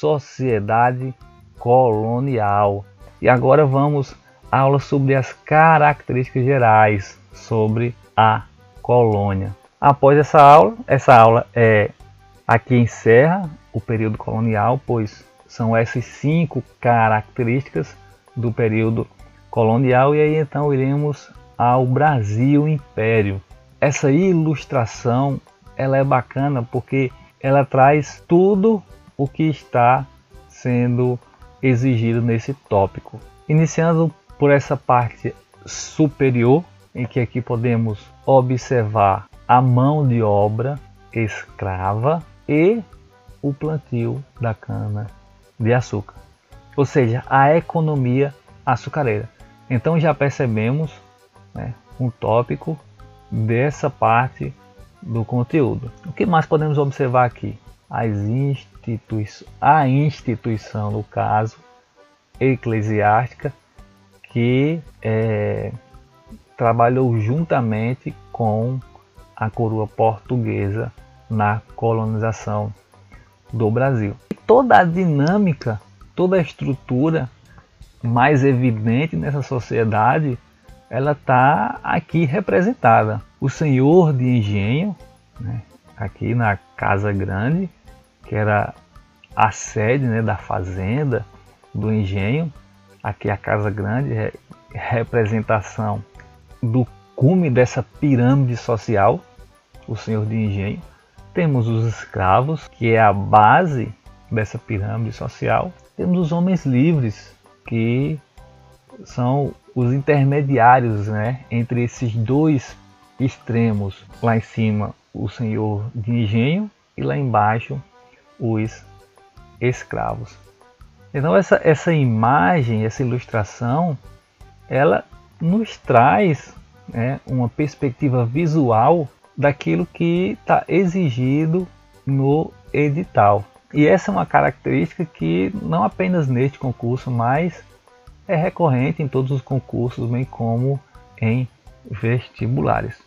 sociedade colonial. E agora vamos à aula sobre as características gerais sobre a colônia. Após essa aula, essa aula é aqui encerra o período colonial, pois são essas cinco características do período colonial e aí então iremos ao Brasil Império. Essa ilustração ela é bacana porque ela traz tudo o que está sendo exigido nesse tópico. Iniciando por essa parte superior, em que aqui podemos observar a mão de obra escrava e o plantio da cana de açúcar, ou seja, a economia açucareira. Então já percebemos né, um tópico dessa parte do conteúdo. O que mais podemos observar aqui? As institui a instituição, no caso, eclesiástica, que é, trabalhou juntamente com a coroa portuguesa na colonização do Brasil. Toda a dinâmica, toda a estrutura mais evidente nessa sociedade, ela está aqui representada. O senhor de engenho, né, aqui na Casa Grande, que era a sede né, da fazenda, do engenho, aqui a Casa Grande, é representação do cume dessa pirâmide social, o senhor de engenho. Temos os escravos, que é a base dessa pirâmide social. Temos os homens livres, que são os intermediários né, entre esses dois extremos. Lá em cima, o senhor de engenho e lá embaixo, os escravos. Então, essa, essa imagem, essa ilustração, ela nos traz né, uma perspectiva visual daquilo que está exigido no edital. E essa é uma característica que não apenas neste concurso, mas é recorrente em todos os concursos, bem como em vestibulares.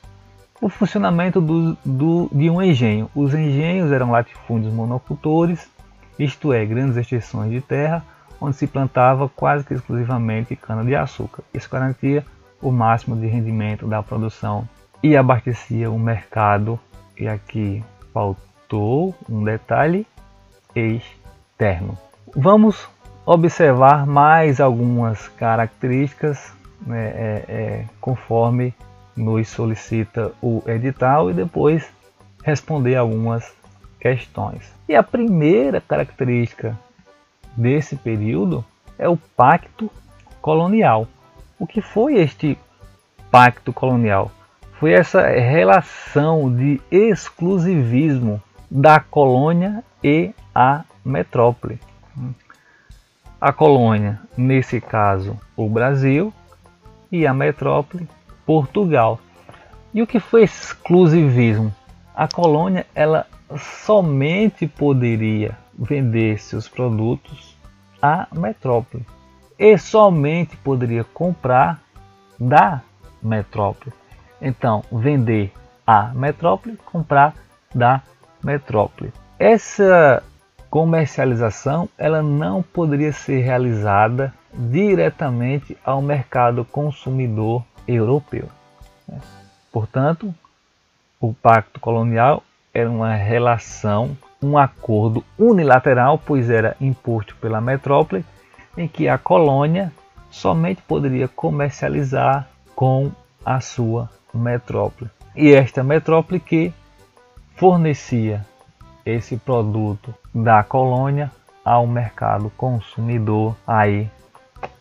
O funcionamento do, do, de um engenho. Os engenhos eram latifúndios monocultores, isto é, grandes extensões de terra, onde se plantava quase que exclusivamente cana-de-açúcar. Isso garantia o máximo de rendimento da produção e abastecia o mercado. E aqui faltou um detalhe externo. Vamos observar mais algumas características né, é, é, conforme nos solicita o edital e depois responder algumas questões. E a primeira característica desse período é o pacto colonial. O que foi este pacto colonial? Foi essa relação de exclusivismo da colônia e a metrópole a colônia, nesse caso o Brasil, e a metrópole Portugal. E o que foi exclusivismo? A colônia ela somente poderia vender seus produtos à metrópole e somente poderia comprar da metrópole. Então, vender à metrópole, comprar da metrópole. Essa comercialização ela não poderia ser realizada diretamente ao mercado consumidor europeu. Né? Portanto, o pacto colonial era uma relação, um acordo unilateral, pois era imposto pela metrópole, em que a colônia somente poderia comercializar com a sua metrópole. E esta metrópole que fornecia esse produto da colônia ao mercado consumidor, aí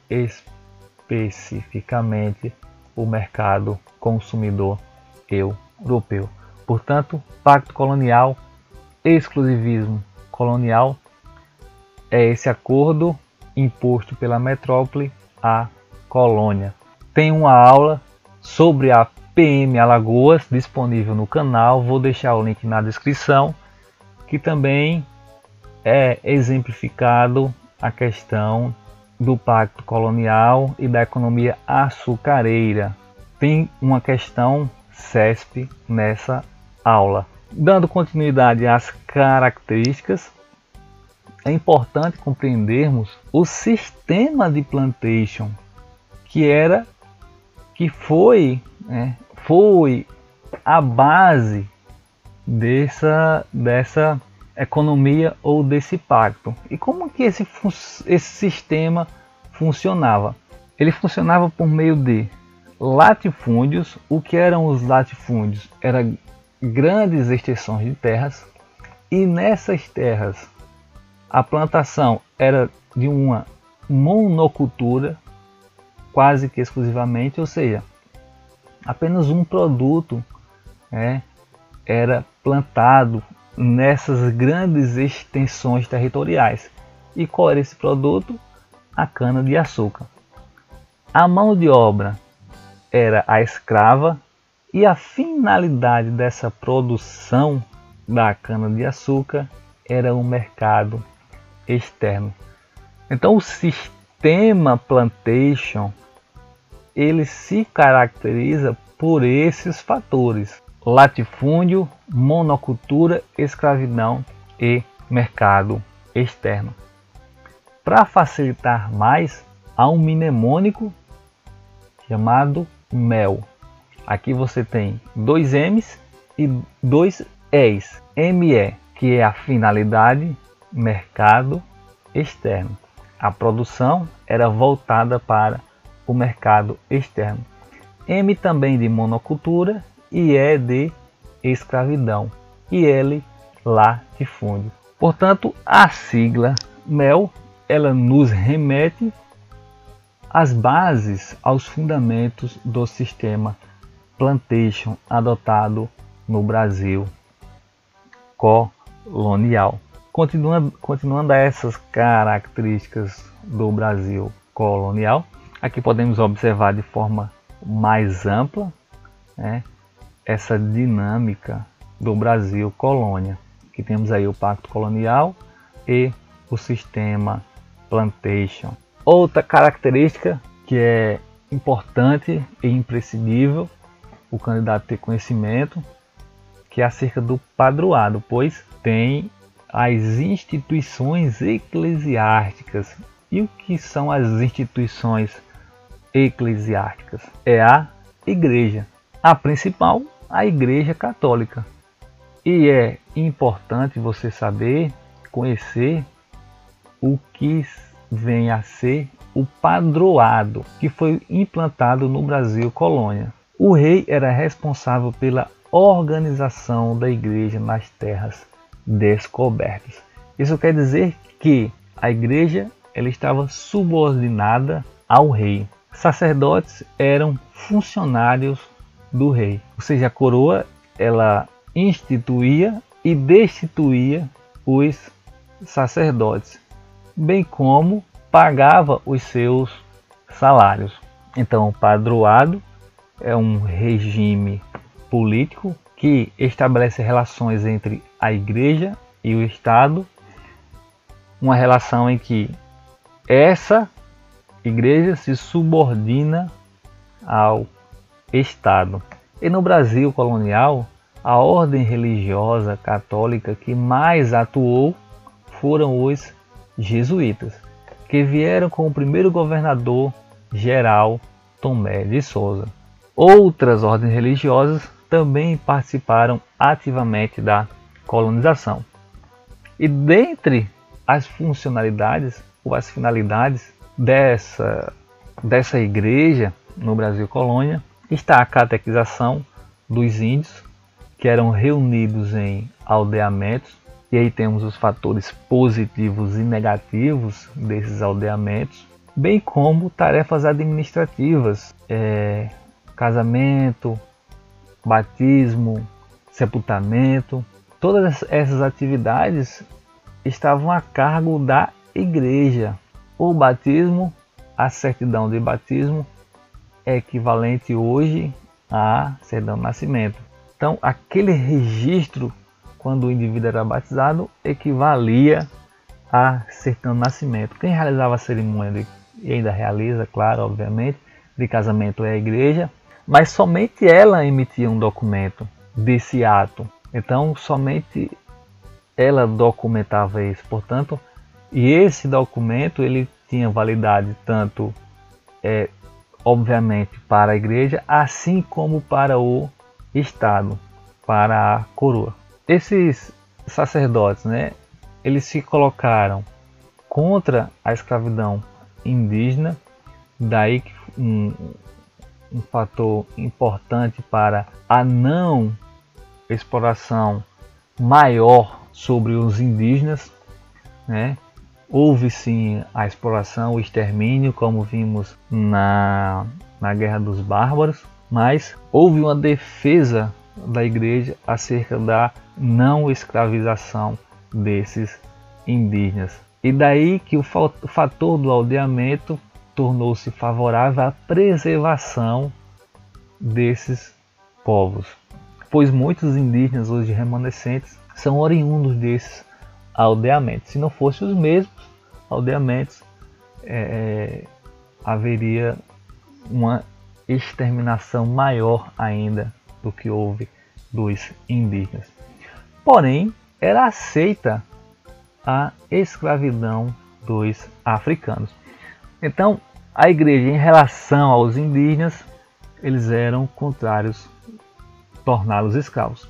especificamente o mercado consumidor europeu. Portanto, pacto colonial, exclusivismo colonial é esse acordo imposto pela metrópole à colônia. Tem uma aula sobre a PM Alagoas disponível no canal, vou deixar o link na descrição que também é exemplificado a questão do pacto colonial e da economia açucareira. Tem uma questão CESP nessa aula. Dando continuidade às características, é importante compreendermos o sistema de plantation que era que foi né, foi a base dessa dessa economia ou desse pacto. E como que esse esse sistema funcionava? Ele funcionava por meio de latifúndios. O que eram os latifúndios? Eram grandes extensões de terras. E nessas terras a plantação era de uma monocultura quase que exclusivamente, ou seja, apenas um produto né, era plantado nessas grandes extensões territoriais. E qual era esse produto? A cana de açúcar. A mão de obra era a escrava e a finalidade dessa produção da cana de açúcar era o mercado externo. Então o sistema plantation ele se caracteriza por esses fatores: latifúndio, monocultura, escravidão e mercado externo. Para facilitar mais, há um mnemônico chamado MEL. Aqui você tem dois M's e dois E's. ME, que é a finalidade, mercado externo. A produção era voltada para o mercado externo. M também de monocultura e E de escravidão e L latifúndio. Portanto, a sigla MEL ela nos remete às bases, aos fundamentos do sistema plantation adotado no Brasil colonial. Continuando, continuando essas características do Brasil colonial, aqui podemos observar de forma mais ampla né, essa dinâmica do Brasil colônia, que temos aí o Pacto Colonial e o sistema plantation. Outra característica que é importante e imprescindível o candidato ter conhecimento, que é acerca do padroado, pois tem as instituições eclesiásticas. E o que são as instituições eclesiásticas? É a igreja. A principal, a Igreja Católica. E é importante você saber, conhecer o que vem a ser o padroado, que foi implantado no Brasil colônia. O rei era responsável pela organização da igreja nas terras descobertas. Isso quer dizer que a igreja ela estava subordinada ao rei. Sacerdotes eram funcionários do rei, ou seja, a coroa ela instituía e destituía os sacerdotes, bem como pagava os seus salários. Então, o padroado é um regime político que estabelece relações entre a igreja e o Estado, uma relação em que essa igreja se subordina ao Estado. E no Brasil colonial, a ordem religiosa católica que mais atuou foram os jesuítas, que vieram com o primeiro governador geral Tomé de Souza. Outras ordens religiosas também participaram ativamente da colonização. E dentre as funcionalidades ou as finalidades dessa, dessa igreja no Brasil colônia está a catequização dos índios que eram reunidos em aldeamentos e aí temos os fatores positivos e negativos desses aldeamentos, bem como tarefas administrativas, é, casamento, batismo, sepultamento, todas essas atividades estavam a cargo da igreja. O batismo, a certidão de batismo, é equivalente hoje a certidão de nascimento. Então, aquele registro, quando o indivíduo era batizado, equivalia a certidão de nascimento. Quem realizava a cerimônia, e ainda realiza, claro, obviamente, de casamento é a igreja, mas somente ela emitia um documento desse ato. Então, somente ela documentava isso. Portanto, E esse documento ele tinha validade tanto, é, obviamente, para a igreja, assim como para o Estado, para a coroa. Esses sacerdotes, né, eles se colocaram contra a escravidão indígena, daí um, um fator importante para a não exploração maior sobre os indígenas, né? Houve sim a exploração, o extermínio, como vimos na, na Guerra dos Bárbaros, mas houve uma defesa da igreja acerca da não escravização desses indígenas. E daí que o fator do aldeamento tornou-se favorável à preservação desses povos, pois muitos indígenas hoje remanescentes são oriundos desses aldeamentos. Se não fossem os mesmos aldeamentos, é, é, haveria uma exterminação maior ainda do que houve dos indígenas. Porém, era aceita a escravidão dos africanos. Então, a igreja, em relação aos indígenas, eles eram contrários, torná-los escravos.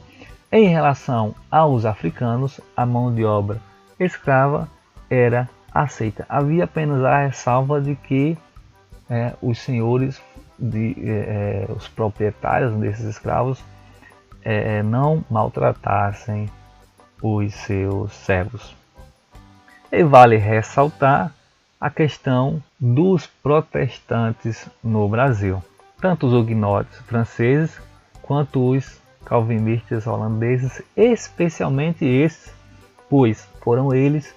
Em relação aos africanos, a mão de obra escrava era aceita. Havia apenas a ressalva de que é, os senhores, de, é, é os proprietários desses escravos, é, é, não maltratassem os seus servos. E vale ressaltar a questão dos protestantes no Brasil. Tanto os huguenotes franceses quanto os calvinistas holandeses, especialmente esses, pois foram eles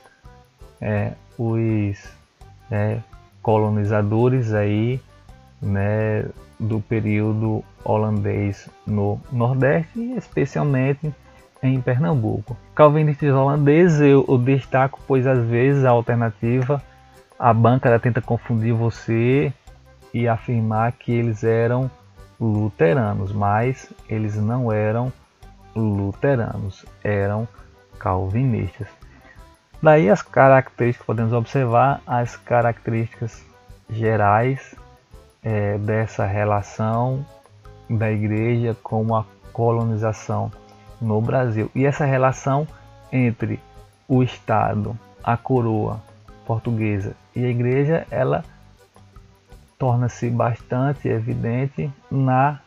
é, os é, colonizadores aí, né, do período holandês no Nordeste especialmente em Pernambuco. Calvinistas holandeses eu, eu destaco, pois às vezes a alternativa, a banca tenta confundir você e afirmar que eles eram luteranos, mas eles não eram luteranos, eram calvinistas. Daí as características, podemos observar as características gerais é, dessa relação da igreja com a colonização no Brasil. E essa relação entre o Estado, a coroa portuguesa e a igreja, ela torna-se bastante evidente na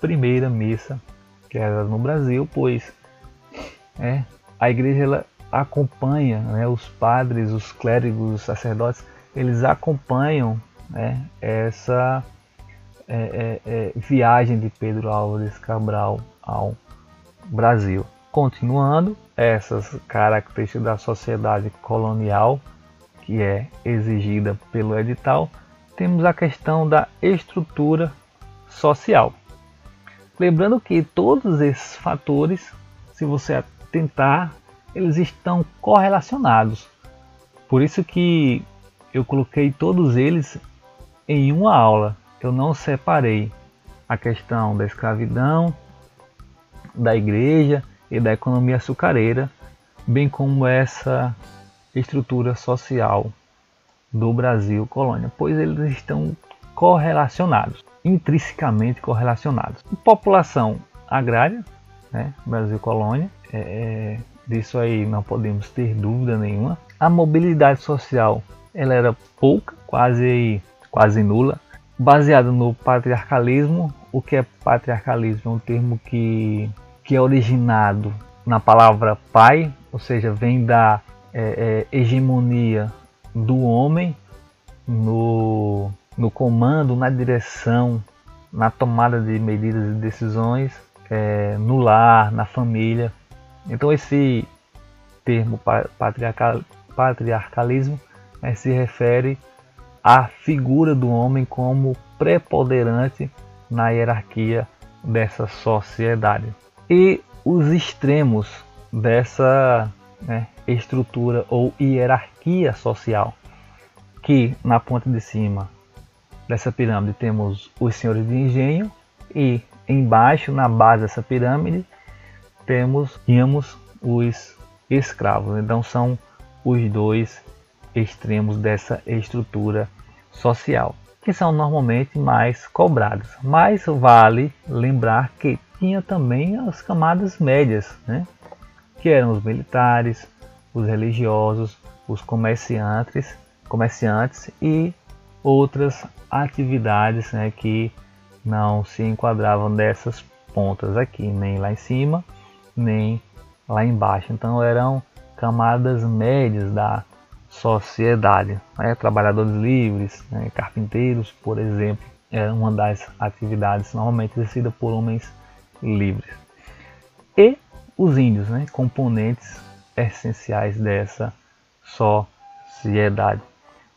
primeira missa que era no Brasil, pois é, a igreja ela acompanha né, os padres, os clérigos, os sacerdotes, eles acompanham né, essa é, é, é viagem de Pedro Álvares Cabral ao Brasil. Continuando, essas características da sociedade colonial, que é exigida pelo edital, temos a questão da estrutura social. Lembrando que todos esses fatores, se você atentar, eles estão correlacionados. Por isso que eu coloquei todos eles em uma aula. Eu não separei a questão da escravidão, da igreja e da economia açucareira, bem como essa estrutura social do Brasil colônia, pois eles estão correlacionados, intrinsecamente correlacionados. População agrária, né, Brasil colônia, é, é, disso aí não podemos ter dúvida nenhuma. A mobilidade social ela era pouca, quase quase nula, baseada no patriarcalismo. O que é patriarcalismo? É um termo que que é originado na palavra pai, ou seja, vem da é, é, hegemonia do homem no, no comando, na direção, na tomada de medidas e decisões é, no lar, na família. Então esse termo patriarcal, patriarcalismo né, se refere à figura do homem como preponderante na hierarquia dessa sociedade e os extremos dessa né, estrutura ou hierarquia social. Que na ponta de cima dessa pirâmide temos os senhores de engenho e embaixo, na base dessa pirâmide, temos, tínhamos os escravos. Então são os dois extremos dessa estrutura social, que são normalmente mais cobrados. Mas vale lembrar que tinha também as camadas médias, né? que eram os militares, os religiosos, os comerciantes, comerciantes e outras atividades né, que não se enquadravam dessas pontas aqui, nem lá em cima, nem lá embaixo. Então eram camadas médias da sociedade. Né? Trabalhadores livres, né? carpinteiros, por exemplo, era uma das atividades normalmente exercida por homens livres. E os índios, né? componentes essenciais dessa sociedade.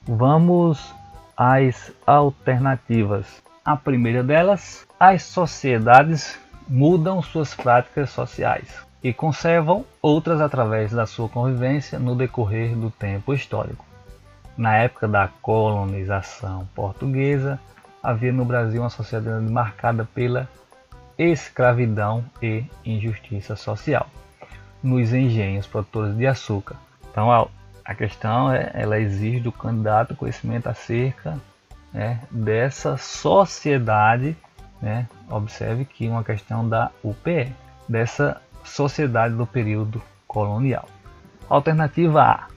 Vamos às alternativas. A primeira delas, as sociedades mudam suas práticas sociais e conservam outras através da sua convivência no decorrer do tempo histórico. Na época da colonização portuguesa, havia no Brasil uma sociedade marcada pela escravidão e injustiça social nos engenhos produtores de açúcar. Então a, a questão é, ela exige do candidato conhecimento acerca né, dessa sociedade, né, observe que uma questão da UPE, dessa sociedade do período colonial. Alternativa A: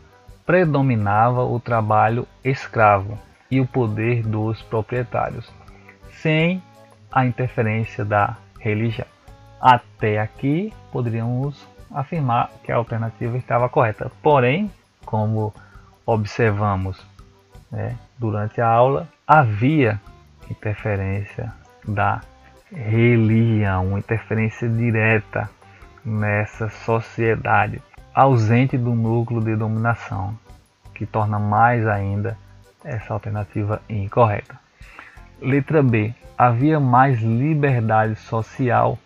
predominava o trabalho escravo e o poder dos proprietários, sem a interferência da religião. Até aqui poderíamos afirmar que a alternativa estava correta. Porém, como observamos né, durante a aula, havia interferência da religião, interferência direta nessa sociedade, ausente do núcleo de dominação, que torna mais ainda essa alternativa incorreta. Letra B. Havia mais liberdade social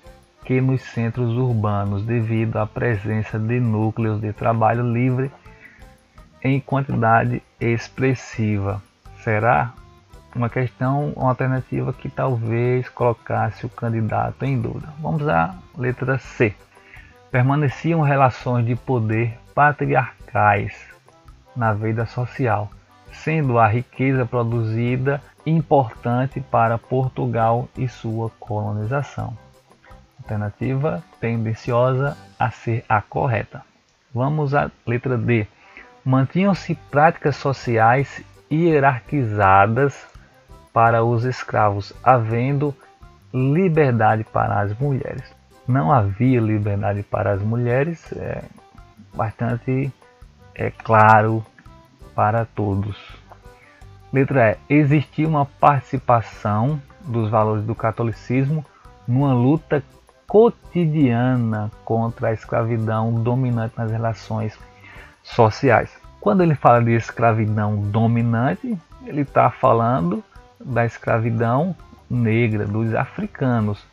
que nos centros urbanos, devido à presença de núcleos de trabalho livre em quantidade expressiva. Será uma questão, uma alternativa que talvez colocasse o candidato em dúvida. Vamos à letra C. Permaneciam relações de poder patriarcais na vida social, sendo a riqueza produzida importante para Portugal e sua colonização alternativa tendenciosa a ser a correta. Vamos à letra D. Mantinham-se práticas sociais hierarquizadas para os escravos, havendo liberdade para as mulheres. Não havia liberdade para as mulheres, é bastante é claro para todos. Letra E. Existia uma participação dos valores do catolicismo numa luta cotidiana contra a escravidão dominante nas relações sociais. Quando ele fala de escravidão dominante, ele está falando da escravidão negra, dos africanos.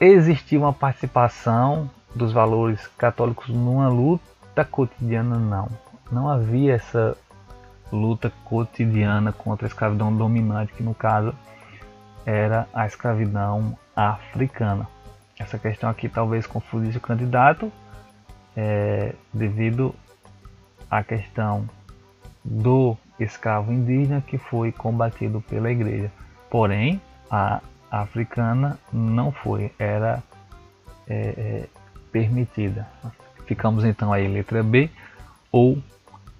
Existia uma participação dos valores católicos numa luta cotidiana? Não. Não havia essa luta cotidiana contra a escravidão dominante, que no caso era a escravidão africana. Essa questão aqui talvez confundisse o candidato é, devido à questão do escravo indígena que foi combatido pela igreja. Porém, a africana não foi, era é, é, permitida. Ficamos então aí letra B ou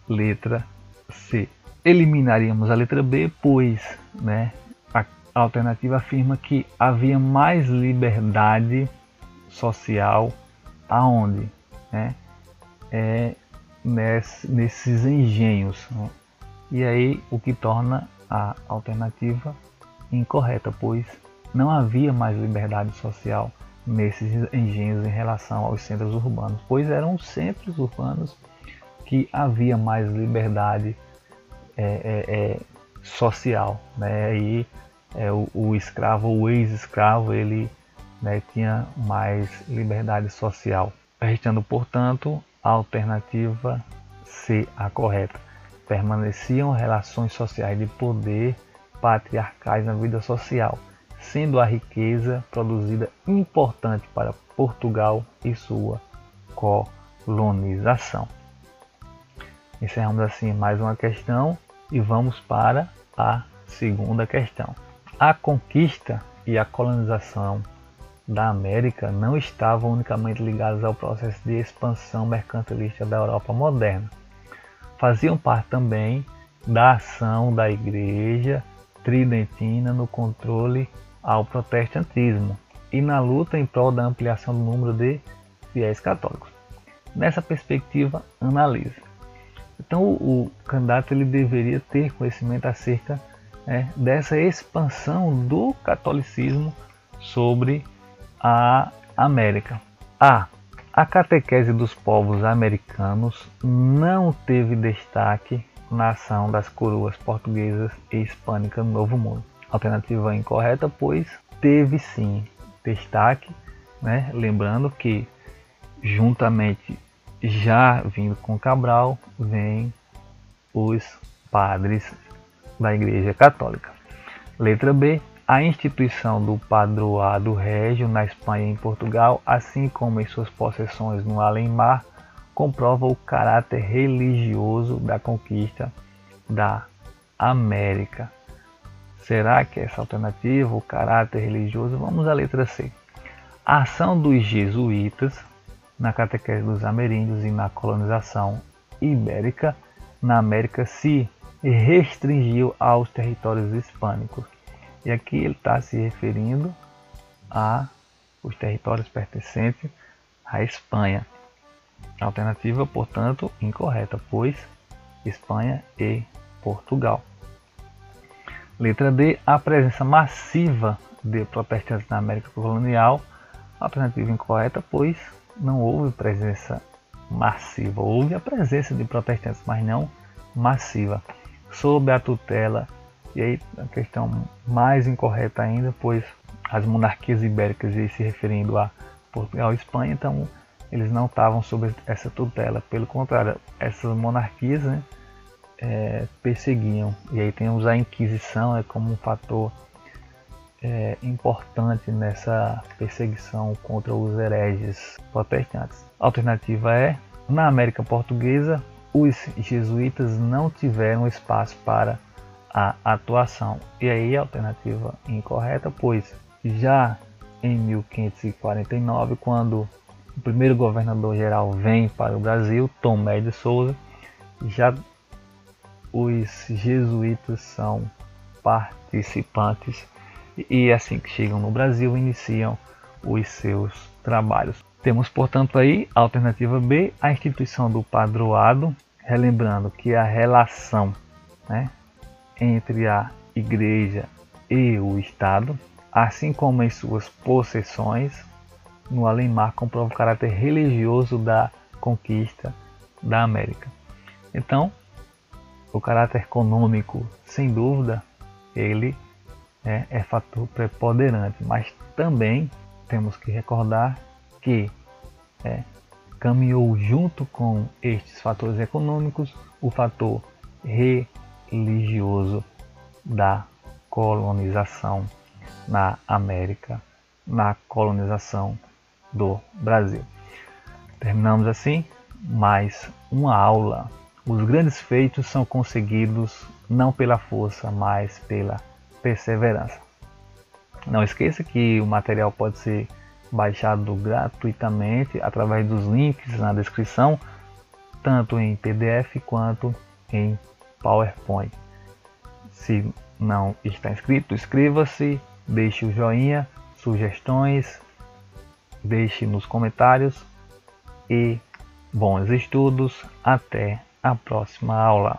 letra C. Eliminaríamos a letra B, pois né, alternativa afirma que havia mais liberdade social aonde? Né? É nesse, nesses engenhos. Né? E aí o que torna a alternativa incorreta, pois não havia mais liberdade social nesses engenhos em relação aos centros urbanos, pois eram os centros urbanos que havia mais liberdade é, é, é, social. Né? E é, o, o, escravo, o ex-escravo, ele né, tinha mais liberdade social. Restando, portanto, a alternativa C, a correta. Permaneciam relações sociais de poder patriarcais na vida social, sendo a riqueza produzida importante para Portugal e sua colonização. Encerramos assim mais uma questão e vamos para a segunda questão. A conquista e a colonização da América não estavam unicamente ligadas ao processo de expansão mercantilista da Europa moderna. Faziam parte também da ação da Igreja Tridentina no controle ao protestantismo e na luta em prol da ampliação do número de fiéis católicos. Nessa perspectiva, analise. Então, o, candidato ele deveria ter conhecimento acerca né, dessa expansão do catolicismo sobre a América. A. A catequese dos povos americanos não teve destaque na ação das coroas portuguesas e hispânicas no Novo Mundo. Alternativa incorreta, pois teve sim destaque, né? lembrando que juntamente já vindo com Cabral vem os padres da Igreja Católica. Letra B. A instituição do padroado régio na Espanha e em Portugal, assim como em suas possessões no além-mar, comprova o caráter religioso da conquista da América. Será que essa alternativa, o caráter religioso? Vamos à letra C. A ação dos jesuítas na catequese dos ameríndios e na colonização ibérica na América se restringiu aos territórios hispânicos. E aqui ele está se referindo a os territórios pertencentes à Espanha. Alternativa, portanto, incorreta, pois Espanha e Portugal. Letra D. A presença massiva de protestantes na América colonial. Alternativa incorreta, pois não houve presença massiva. Houve a presença de protestantes, mas não massiva. Sob a tutela, e aí a questão mais incorreta ainda, pois as monarquias ibéricas, e se referindo a Portugal e Espanha, então eles não estavam sob essa tutela. Pelo contrário, essas monarquias né, é, perseguiam. E aí temos a Inquisição é como um fator é, importante nessa perseguição contra os hereges protestantes. A alternativa é, na América Portuguesa, os jesuítas não tiveram espaço para a atuação. E aí a alternativa incorreta, pois já em 1549, quando o primeiro governador geral vem para o Brasil, Tomé de Souza, já os jesuítas são participantes e assim que chegam no Brasil iniciam os seus trabalhos. Temos, portanto, aí a alternativa B, a instituição do padroado, relembrando que a relação né, entre a igreja e o Estado, assim como em suas possessões, no além-mar comprova o caráter religioso da conquista da América. Então, o caráter econômico, sem dúvida, ele é, é fator preponderante, mas também temos que recordar que é, caminhou junto com estes fatores econômicos o fator religioso da colonização na América, na colonização do Brasil. Terminamos assim mais uma aula. Os grandes feitos são conseguidos não pela força, mas pela perseverança. Não esqueça que o material pode ser baixado gratuitamente através dos links na descrição, tanto em PDF quanto em PowerPoint. Se não está inscrito, inscreva-se, deixe o joinha, sugestões, deixe nos comentários e bons estudos. Até a próxima aula.